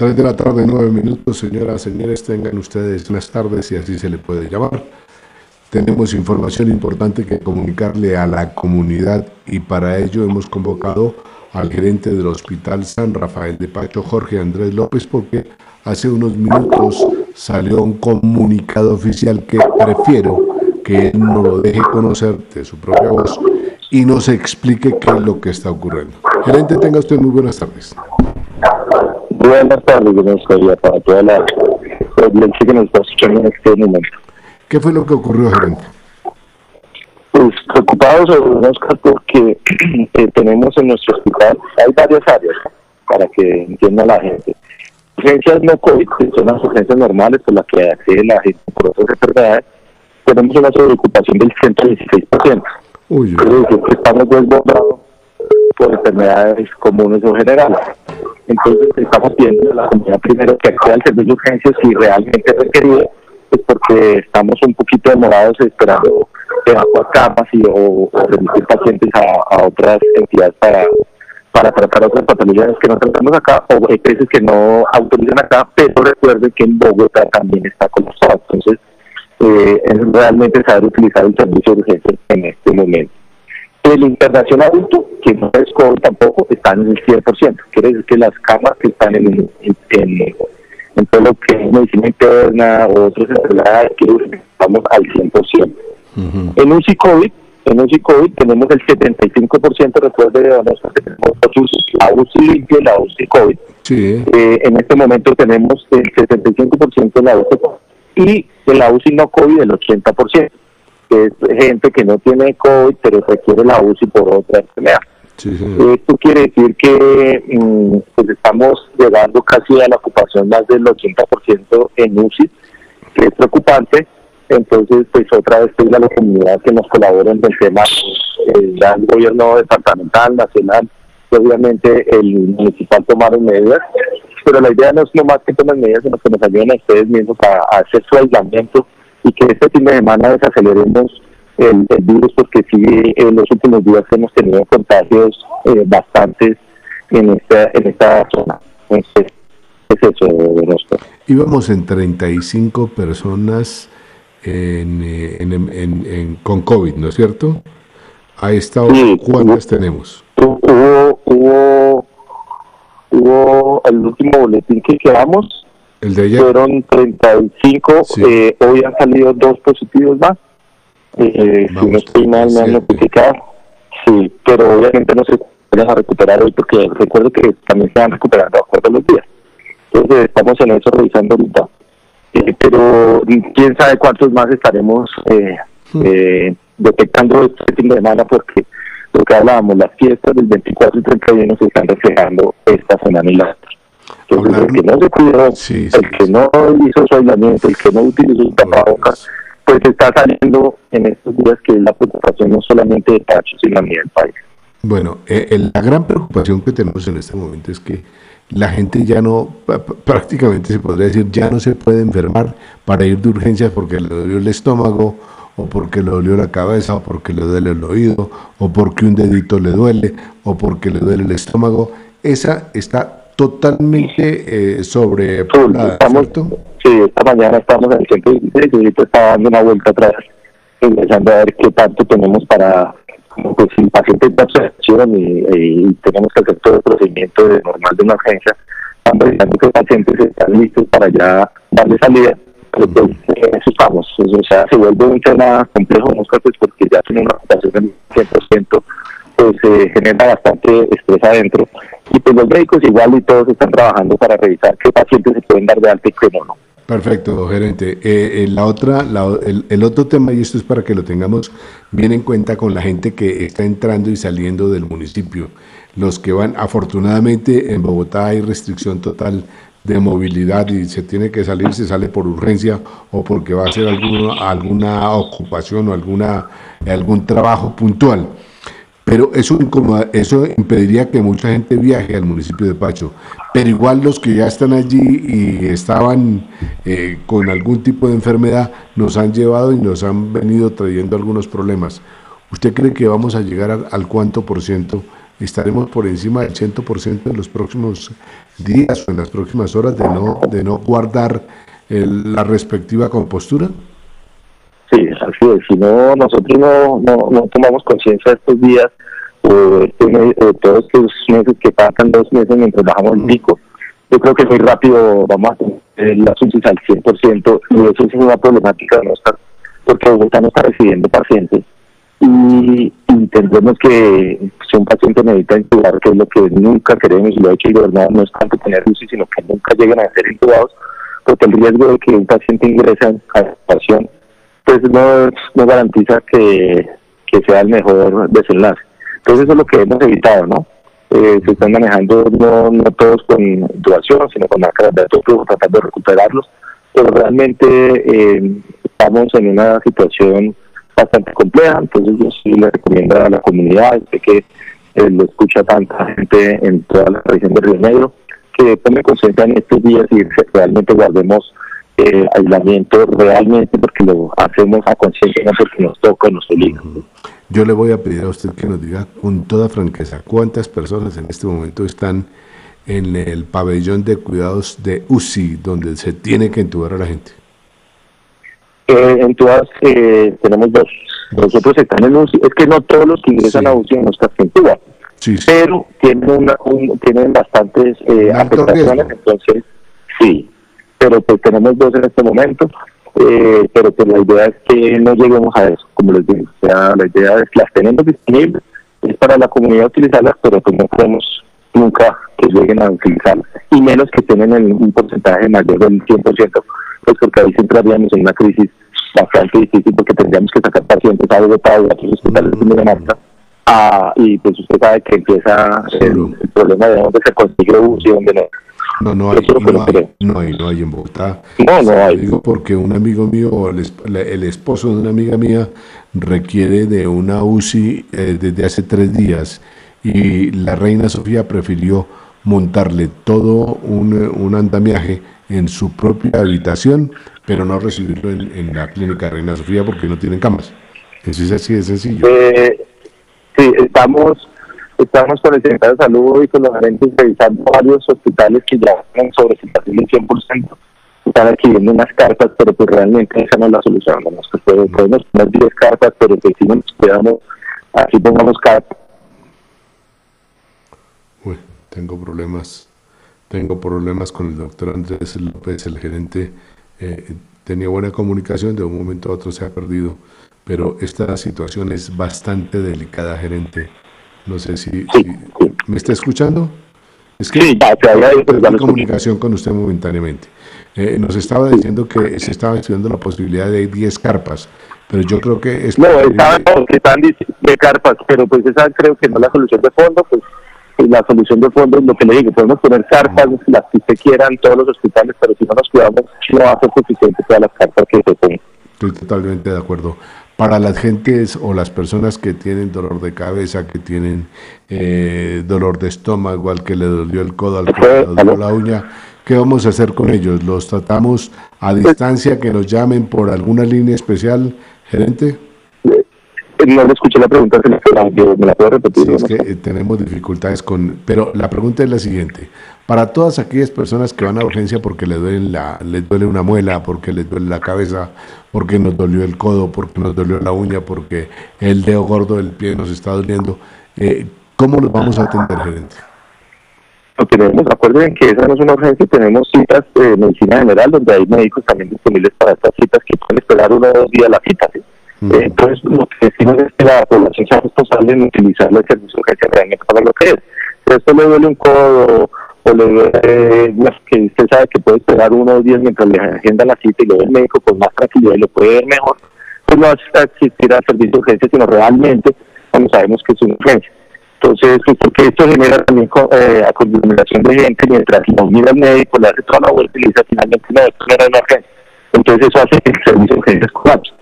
3 de la tarde, 9 minutos, señoras, señores, tengan ustedes buenas tardes y así se le puede llamar. Tenemos información importante que comunicarle a la comunidad y para ello hemos convocado al gerente del Hospital San Rafael de Pacho, Jorge Andrés López, porque hace unos minutos salió un comunicado oficial que prefiero que él no lo deje conocer de su propia voz y nos explique qué es lo que está ocurriendo. Gerente, tenga usted muy buenas tardes. Buenas tardes, tardes para toda la audiencia que nos está escuchando en este momento. ¿Qué fue lo que ocurrió, gerente? Pues preocupados, Oscar, porque eh, tenemos en nuestro hospital, hay varias áreas para que entienda la gente. Urgencias no COVID, que son las urgencias normales por las que accede la gente por otras enfermedades, tenemos una sobreocupación del 116%. Uy, uy. que estamos desbordados por enfermedades comunes o generales. Entonces estamos pidiendo a la comunidad primero que acceda al servicio de urgencias si realmente es requerido, pues porque estamos un poquito demorados esperando evacuar camas y, o, remitir pacientes a, otras entidades para para tratar otras patologías que no tratamos acá o veces que no autorizan acá, pero recuerden que en Bogotá también está colapsado. Entonces, eh, es realmente saber utilizar el servicio de urgencia en este momento. El internacional adulto, que no es COVID tampoco, está en el 100%. Quiere decir que las camas que están en, en, todo lo que es medicina interna o otras enfermedades, estamos al 100%. En UCI COVID, en UCI COVID tenemos el 75%, recuerde, de tenemos la UCI limpia y la UCI COVID. Eh, en este momento tenemos el 75% de la UCI y en la UCI no COVID el 80%, que es gente que no tiene COVID pero requiere la UCI por otra enfermedad. Esto quiere decir que mm, pues estamos llegando casi a la ocupación más del 80% en UCI, que es preocupante. Entonces, pues otra vez pedirle a la comunidad que nos colaboren en el tema, el gobierno departamental, nacional, y obviamente el municipal tomaron medidas pero la idea no es más que tomen medidas, sino que nos ayuden a ustedes mismos a, hacer su aislamiento y que este fin de semana desaceleremos el, virus, porque sí, en los últimos días hemos tenido contagios eh, bastantes en esta, en esta zona. Entonces, es eso, nuestro. Íbamos en 35 personas en, eh, en, en, con COVID, ¿no es cierto? A esta hora, ¿cuántas tenemos? Hubo, hubo hubo el último boletín que quedamos, el de fueron 35, eh, hoy han salido dos positivos más, eh, si no estoy mal me han notificado, sí, pero obviamente no se van a recuperar hoy porque recuerdo que también se van recuperando a acuerdo los días, entonces estamos en eso revisando ahorita, eh, pero quién sabe cuántos más estaremos eh, hmm. eh, detectando este fin de semana porque lo que hablábamos, las fiestas del 24 y 31 se están reflejando esta semana y la otra. Entonces, el que no se cuidó, el que no hizo su aislamiento, el que no utilizó su tapabocas, pues está saliendo en estos días que es la preocupación no solamente de Pacho, sino también del país. Bueno, eh, la gran preocupación que tenemos en este momento es que la gente ya no, prácticamente se podría decir, ya no se puede enfermar para ir de urgencias porque le dolió el estómago o porque le dolió la cabeza, o porque le duele el oído, o porque un dedito le duele, o porque le duele el estómago. Esa está totalmente eh, sobrepoblada, Sí, esta mañana estamos en el 116 y ahorita está dando una vuelta atrás, empezando a ver qué tanto tenemos para, como pues si pacientes de observación y, tenemos que hacer todo el procedimiento de normal de una urgencia, estamos que los pacientes están listos para ya darle salida pero pues eso estamos, o sea, se vuelve un tema complejo, ¿no? pues porque ya tiene una ocupación del 100%, pues se genera bastante estrés adentro. Y pues los médicos igual y todos están trabajando para revisar qué pacientes se pueden dar de alta y qué no. Perfecto, gerente. Eh, eh, la otra, el, el, otro tema, y esto es para que lo tengamos bien en cuenta con la gente que está entrando y saliendo del municipio. Los que van, afortunadamente en Bogotá hay restricción total de movilidad y se tiene que salir, se sale por urgencia o porque va a hacer alguna, alguna ocupación o alguna, algún trabajo puntual. Pero eso, eso impediría que mucha gente viaje al municipio de Pacho. Pero igual los que ya están allí y estaban eh, con algún tipo de enfermedad nos han llevado y nos han venido trayendo algunos problemas. ¿Usted cree que vamos a llegar al, cuánto por ciento estaremos por encima del 100% en los próximos días o en las próximas horas de no, de no guardar la respectiva compostura? Sí, así es. Si no, nosotros no, no, tomamos conciencia estos días o este, todos estos meses que pasan dos meses mientras bajamos el pico, yo creo que muy rápido vamos a tener las UCIs al 100% y eso es una problemática de nuestra, porque Bogotá no está recibiendo pacientes y entendemos que si un paciente necesita intubar, que es lo que nunca queremos y lo ha hecho el gobernador, no es tanto tener UCI, sino que nunca lleguen a ser intubados, porque el riesgo de que un paciente ingrese a la situación pues no, garantiza que, sea el mejor desenlace. Entonces eso es lo que hemos evitado, ¿no? Eh, se están manejando no, todos con intubación, sino con máscaras de tratando de recuperarlos, pero realmente eh, estamos en una situación bastante compleja, entonces yo sí le recomiendo a la comunidad, sé que eh, lo escucha tanta gente en toda la región de Río Negro, que tome conciencia en estos días y realmente guardemos eh, aislamiento realmente porque lo hacemos a conciencia, no porque nos toca nos obliga. Yo le voy a pedir a usted que nos diga con toda franqueza cuántas personas en este momento están en el pabellón de cuidados de UCI, donde se tiene que entubar a la gente. Eh, eh, tenemos dos. Nosotros están en UCI. Es que no todos los que ingresan a UCI no están en sí, pero tienen, una, tienen bastantes eh, afectaciones, entonces sí. Pero pues tenemos dos en este momento. Eh, pero pues la idea es que no lleguemos a eso, como les digo. O sea, la idea es que las tenemos disponibles, es para la comunidad utilizarlas, pero pues no queremos nunca que lleguen a utilizarlas. Y menos que tienen un porcentaje mayor del 100% pues porque ahí siempre habíamos en una crisis bastante difícil porque tendríamos que sacar pacientes a Bogotá o a otros hospitales de Dinamarca. Ah, y pues usted sabe que empieza el, problema de dónde se consigue UCI y dónde no. No, no hay, no hay, no hay, no hay, en Bogotá. No, no hay. Digo porque un amigo mío, el, el, esposo de una amiga mía, requiere de una UCI eh, desde hace tres días y la reina Sofía prefirió montarle todo un, un andamiaje en su propia habitación, pero no recibirlo en, la clínica Reina Sofía porque no tienen camas. Eso es así de sencillo. Eh, sí, estamos estamos con el secretario de Salud y con los gerentes revisando varios hospitales que ya están sobre situación del 100%. Están adquiriendo unas cartas, pero pues realmente esa no es la solución. Podemos poner 10 cartas, pero que si no nos quedamos, así pongamos cartas. Uy, tengo problemas tengo problemas con el doctor Andrés López, el gerente. Eh, tenía buena comunicación, de un momento a otro se ha perdido, pero esta situación es bastante delicada, gerente. No sé si, me está escuchando. Es que sí, ya, comunicación con usted momentáneamente. Eh, nos estaba diciendo que se estaba estudiando la posibilidad de 10 carpas, pero yo creo que es... No, estaban, estaban de carpas, pero pues esa creo que no es la solución de fondo, pues la solución de fondo es lo que le digo, podemos poner carpas, las que usted quiera en todos los hospitales, pero si no nos cuidamos, no va a ser suficiente todas las carpas que se pongan. Estoy totalmente de acuerdo. Para las gentes o las personas que tienen dolor de cabeza, que tienen eh, dolor de estómago, al que le dolió el codo, al que le dolió la uña, ¿qué vamos a hacer con ellos? ¿Los tratamos a distancia, que nos llamen por alguna línea especial, gerente? no le escuché la pregunta, se me la puedo repetir. Sí, es que eh, tenemos dificultades con... Pero la pregunta es la siguiente. Para todas aquellas personas que van a urgencia porque les duele, la, les duele una muela, porque les duele la cabeza, porque nos dolió el codo, porque nos dolió la uña, porque el dedo gordo del pie nos está doliendo, eh, ¿cómo los vamos a atender, gerente? Lo tenemos, acuerden que esa no es una urgencia, tenemos citas de medicina general donde hay médicos también disponibles para estas citas que pueden esperar uno o dos días la cita. ¿sí? Eh, entonces, lo que decimos es que la población sea responsable en utilizar el servicio de urgencia realmente para lo que es. Si esto le duele un codo o le duele, que usted sabe que puede esperar uno o días mientras le agenda la cita y lo ve el médico con más tranquilidad y lo puede ver mejor, pues no va a el servicio de urgencia, sino realmente cuando sabemos que es una urgencia. Entonces, pues porque esto genera también eh, acumulación de gente, mientras no mira al médico, le hace toda la vuelta y le dice finalmente, no, esto no era una urgencia. Entonces eso hace que el servicio de urgencias colapse.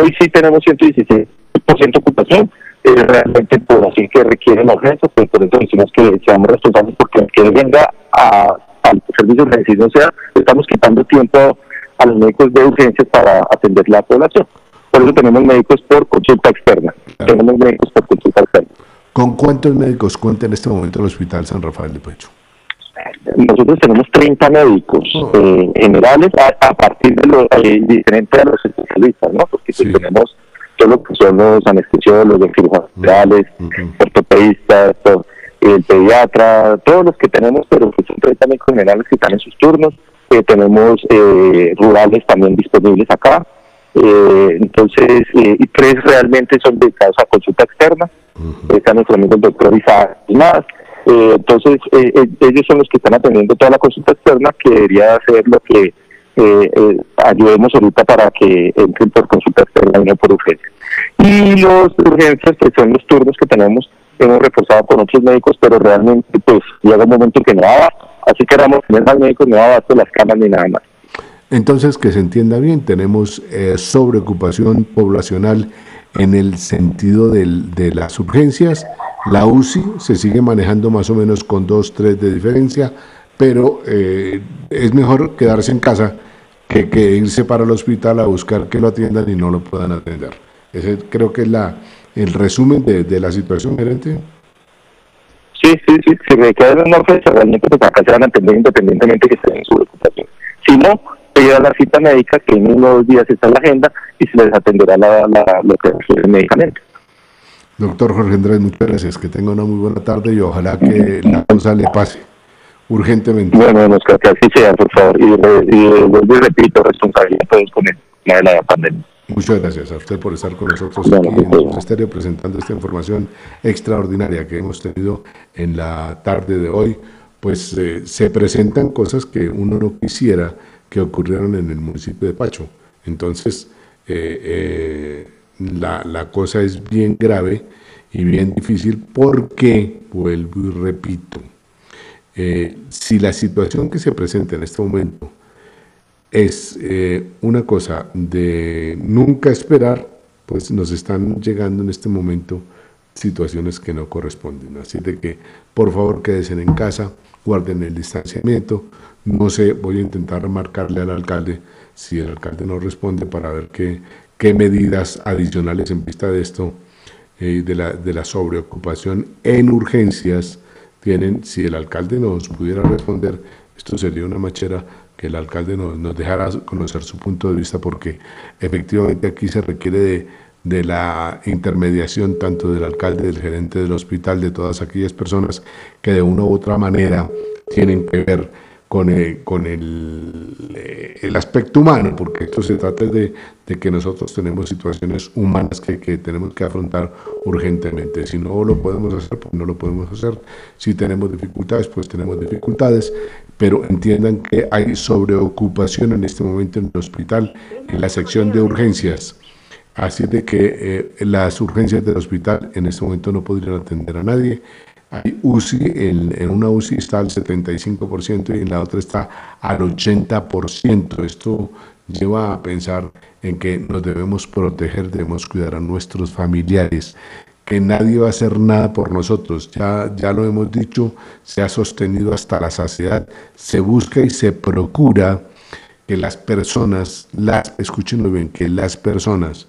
Hoy sí tenemos 116% ocupación, es realmente población que requiere la urgencia, pues por eso decimos que seamos responsables porque que venga a, al servicio de urgencias, o sea, estamos quitando tiempo a los médicos de urgencias para atender la población. Por eso tenemos médicos por consulta externa. Tenemos médicos por consulta externa. ¿Con cuántos médicos cuenta en este momento el Hospital San Rafael de Pecho? Nosotros tenemos 30 médicos oh. eh, generales a, partir de los eh, diferentes de los especialistas, ¿no? Porque pues tenemos todo lo que son los anestesiólogos, cirujanos generales, ortopedistas, el pediatra, todos los que tenemos, pero que son 30 médicos generales que están en sus turnos. Eh, tenemos rurales también disponibles acá. entonces, y tres realmente son dedicados a consulta externa. Está nuestro amigo el doctor Isaac más eh, entonces, eh, eh, ellos son los que están atendiendo toda la consulta externa, que debería ser lo que ayudemos ahorita para que entren por consulta externa y no por urgencia. Y los urgencias, que son los turnos que tenemos, hemos reforzado con otros médicos, pero realmente pues llega un momento que no va, así que éramos tener más médicos, no va a las camas ni nada más. Entonces, que se entienda bien, tenemos sobreocupación poblacional en el sentido del, de las urgencias la UCI se sigue manejando más o menos con dos, tres de diferencia, pero eh, es mejor quedarse en casa que, irse para el hospital a buscar que lo atiendan y no lo puedan atender. Ese creo que es la, el resumen de, la situación, gerente. Sí, sí, sí, si me queda en una fecha, realmente pues acá se van a atender independientemente que estén en su ocupación. Si no, se a la cita médica que en unos días está en la agenda y se les atenderá la, lo que requiere el medicamento. Doctor Jorge Andrés, muchas gracias. Que tenga una muy buena tarde y ojalá que la cosa le pase urgentemente. Bueno, que así sea, por favor. Y, y, repito, responsabilidad todos con el de la pandemia. Muchas gracias a usted por estar con nosotros aquí en el Estéreo presentando esta información extraordinaria que hemos tenido en la tarde de hoy. Pues eh, se presentan cosas que uno no quisiera que ocurrieran en el municipio de Pacho. Entonces, eh, eh, la, la cosa es bien grave y bien difícil porque, vuelvo y repito, eh, si la situación que se presenta en este momento es eh, una cosa de nunca esperar, pues nos están llegando en este momento situaciones que no corresponden. Así de que, por favor, quédense en casa, guarden el distanciamiento. No sé, voy a intentar marcarle al alcalde si el alcalde no responde para ver qué, qué medidas adicionales en vista de esto, eh, de, la, de la sobreocupación en urgencias, tienen, si el alcalde nos pudiera responder, esto sería una machera que el alcalde nos, nos dejara conocer su punto de vista, porque efectivamente aquí se requiere de, de la intermediación tanto del alcalde, del gerente del hospital, de todas aquellas personas que de una u otra manera tienen que ver con, el, con el, eh, el, aspecto humano, porque esto se trata de, de que nosotros tenemos situaciones humanas que, que, tenemos que afrontar urgentemente. Si no lo podemos hacer, pues no lo podemos hacer. Si tenemos dificultades, pues tenemos dificultades, pero entiendan que hay sobreocupación en este momento en el hospital, en la sección de urgencias. Así de que eh, las urgencias del hospital en este momento no podrían atender a nadie UCI, en, una UCI está al 75% y en la otra está al 80%. Esto lleva a pensar en que nos debemos proteger, debemos cuidar a nuestros familiares, que nadie va a hacer nada por nosotros. Ya, ya lo hemos dicho, se ha sostenido hasta la saciedad. Se busca y se procura que las personas, las, escúchenlo bien, que las personas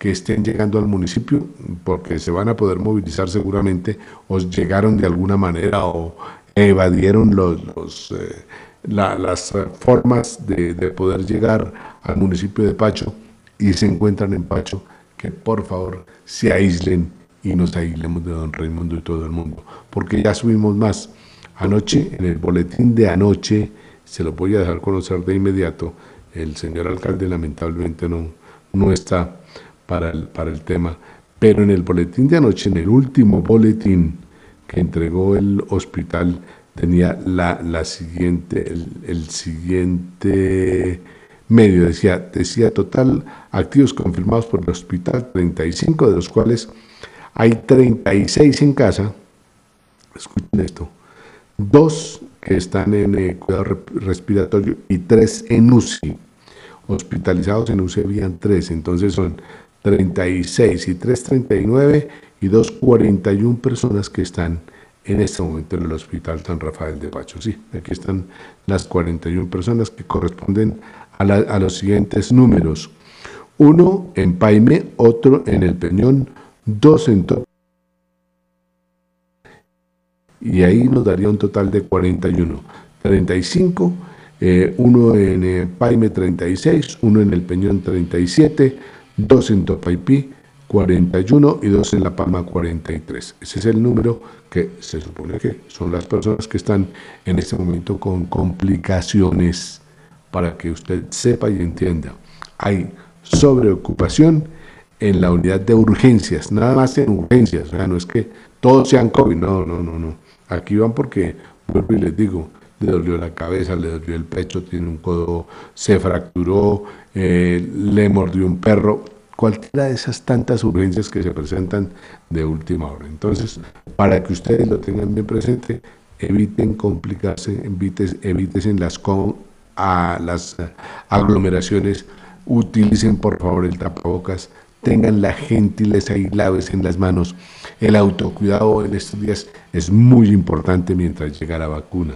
que estén llegando al municipio, porque se van a poder movilizar seguramente, o llegaron de alguna manera o evadieron los, eh, las formas de, poder llegar al municipio de Pacho y se encuentran en Pacho, que por favor se aíslen y nos aislemos de don Raimundo y todo el mundo, porque ya subimos más. Anoche, en el boletín de anoche, se lo voy a dejar conocer de inmediato, el señor alcalde lamentablemente no, no está para el, para el tema. Pero en el boletín de anoche, en el último boletín que entregó el hospital, tenía la, la siguiente, el, siguiente medio, decía, decía total activos confirmados por el hospital, 35 de los cuales hay 36 en casa, escuchen esto, dos que están en eh, cuidado respiratorio y tres en UCI. Hospitalizados en UCI habían tres, entonces son 36 y 339 y 241 personas que están en este momento en el Hospital San Rafael de Pacho. Sí, aquí están las 41 personas que corresponden a, a los siguientes números. Uno en Paime, otro en El Peñón, dos en y ahí nos daría un total de 41. 35, eh, uno en eh, Paime 36, uno en El Peñón 37, dos en Topaipí 41 y dos en La Palma 43. Ese es el número que se supone que son las personas que están en este momento con complicaciones para que usted sepa y entienda. Hay sobreocupación en la unidad de urgencias, nada más en urgencias, o sea, no es que todos sean COVID, no, no, no, no. Aquí van porque, vuelvo y les digo, le dolió la cabeza, le dolió el pecho, tiene un codo, se fracturó, eh, le mordió un perro, cualquiera de esas tantas urgencias que se presentan de última hora. Entonces, para que ustedes lo tengan bien presente, eviten complicarse, eviten, eviten las, a las aglomeraciones, utilicen por favor el tapabocas, tengan la gentileza y laves en las manos. El autocuidado en estos días es muy importante mientras llega la vacuna.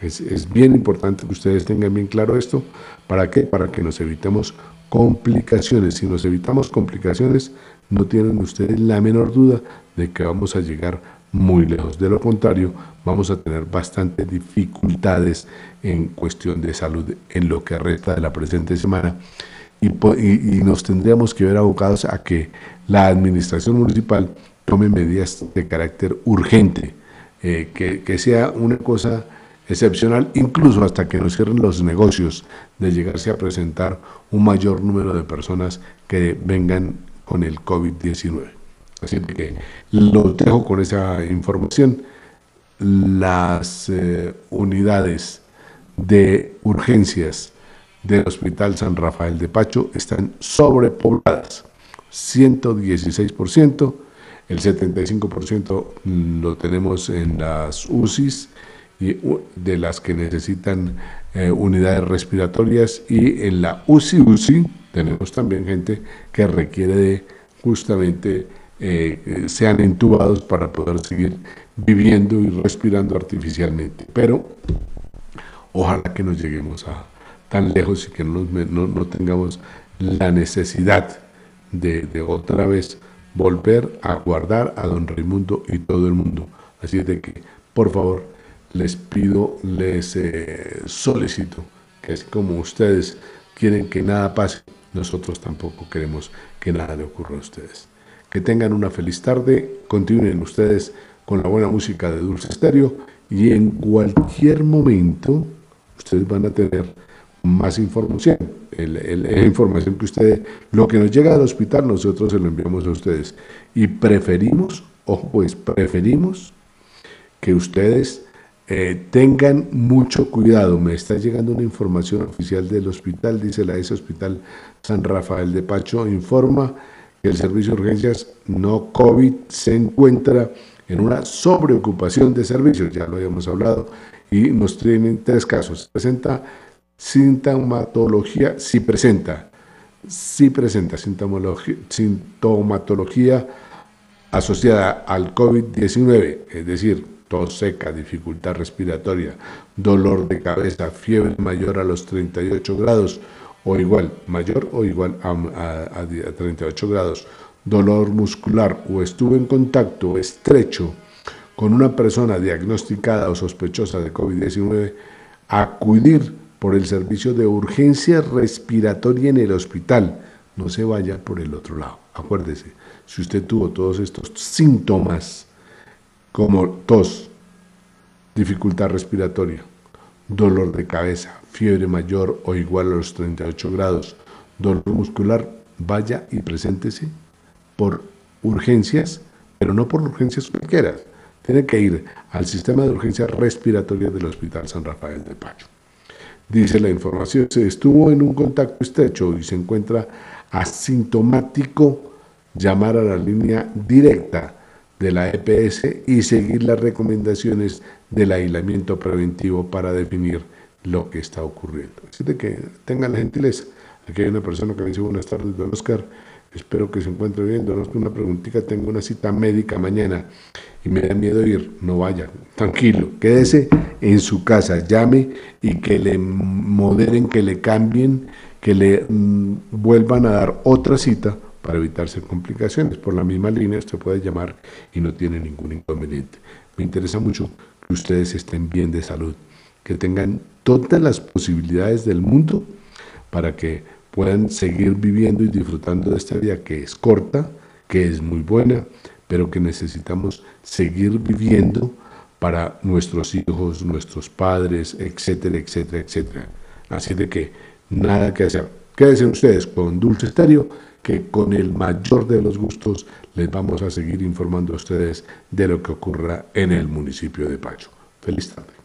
Es, es, bien importante que ustedes tengan bien claro esto. ¿Para qué? Para que nos evitemos complicaciones. Si nos evitamos complicaciones, no tienen ustedes la menor duda de que vamos a llegar muy lejos. De lo contrario, vamos a tener bastantes dificultades en cuestión de salud en lo que resta de la presente semana y, nos tendríamos que ver abocados a que la administración municipal tome medidas de carácter urgente, eh, que, que, sea una cosa excepcional, incluso hasta que nos cierren los negocios, de llegarse a presentar un mayor número de personas que vengan con el COVID-19. Así que lo dejo con esa información. Las eh, unidades de urgencias del Hospital San Rafael de Pacho están sobrepobladas, 116%, el 75% lo tenemos en las UCIs de las que necesitan eh, unidades respiratorias y en la UCI UCI tenemos también gente que requiere de justamente eh, sean entubados para poder seguir viviendo y respirando artificialmente. Pero ojalá que nos lleguemos a, tan lejos y que no, no, tengamos la necesidad de, otra vez volver a guardar a don Raimundo y todo el mundo. Así de que, por favor, les pido, les eh, solicito que así como ustedes quieren que nada pase, nosotros tampoco queremos que nada le ocurra a ustedes. Que tengan una feliz tarde, continúen ustedes con la buena música de Dulce Estéreo y en cualquier momento ustedes van a tener más información. la información que ustedes, lo que nos llega al hospital, nosotros se lo enviamos a ustedes. Y preferimos, ojo pues, preferimos que ustedes eh, tengan mucho cuidado. Me está llegando una información oficial del hospital, dice la ese Hospital San Rafael de Pacho, informa que el servicio de urgencias no COVID se encuentra en una sobreocupación de servicios, ya lo habíamos hablado, y nos tienen tres casos. Presenta sintomatología, si presenta, si presenta sintomatología, sintomatología asociada al COVID-19, es decir, tos seca, dificultad respiratoria, dolor de cabeza, fiebre mayor a los 38 grados o igual, mayor o igual a, a 38 grados, dolor muscular o estuvo en contacto estrecho con una persona diagnosticada o sospechosa de COVID-19, acudir por el servicio de urgencia respiratoria en el hospital. No se vaya por el otro lado. Acuérdese, si usted tuvo todos estos síntomas, como tos, dificultad respiratoria, dolor de cabeza, fiebre mayor o igual a los 38 grados, dolor muscular, vaya y preséntese por urgencias, pero no por urgencias cualquiera. Tiene que ir al sistema de urgencias respiratorias del Hospital San Rafael de Pacho. Dice la información, se estuvo en un contacto estrecho y se encuentra asintomático, llamar a la línea directa de la EPS y seguir las recomendaciones del aislamiento preventivo para definir lo que está ocurriendo. Así de que tengan la gentileza. Aquí hay una persona que me dice buenas tardes, don Oscar. Espero que se encuentre bien. Don Oscar, una preguntita. Tengo una cita médica mañana y me da miedo ir, no vaya, tranquilo, quédese en su casa, llame y que le moderen, que le cambien, que le mm, vuelvan a dar otra cita para evitarse complicaciones. Por la misma línea usted puede llamar y no tiene ningún inconveniente. Me interesa mucho que ustedes estén bien de salud, que tengan todas las posibilidades del mundo para que puedan seguir viviendo y disfrutando de esta vida que es corta, que es muy buena, pero que necesitamos seguir viviendo para nuestros hijos, nuestros padres, etcétera, etcétera, etcétera. Así de que nada que hacer. Quédense ustedes con Dulce Estéreo, que con el mayor de los gustos les vamos a seguir informando a ustedes de lo que ocurra en el municipio de Pacho. Feliz tarde.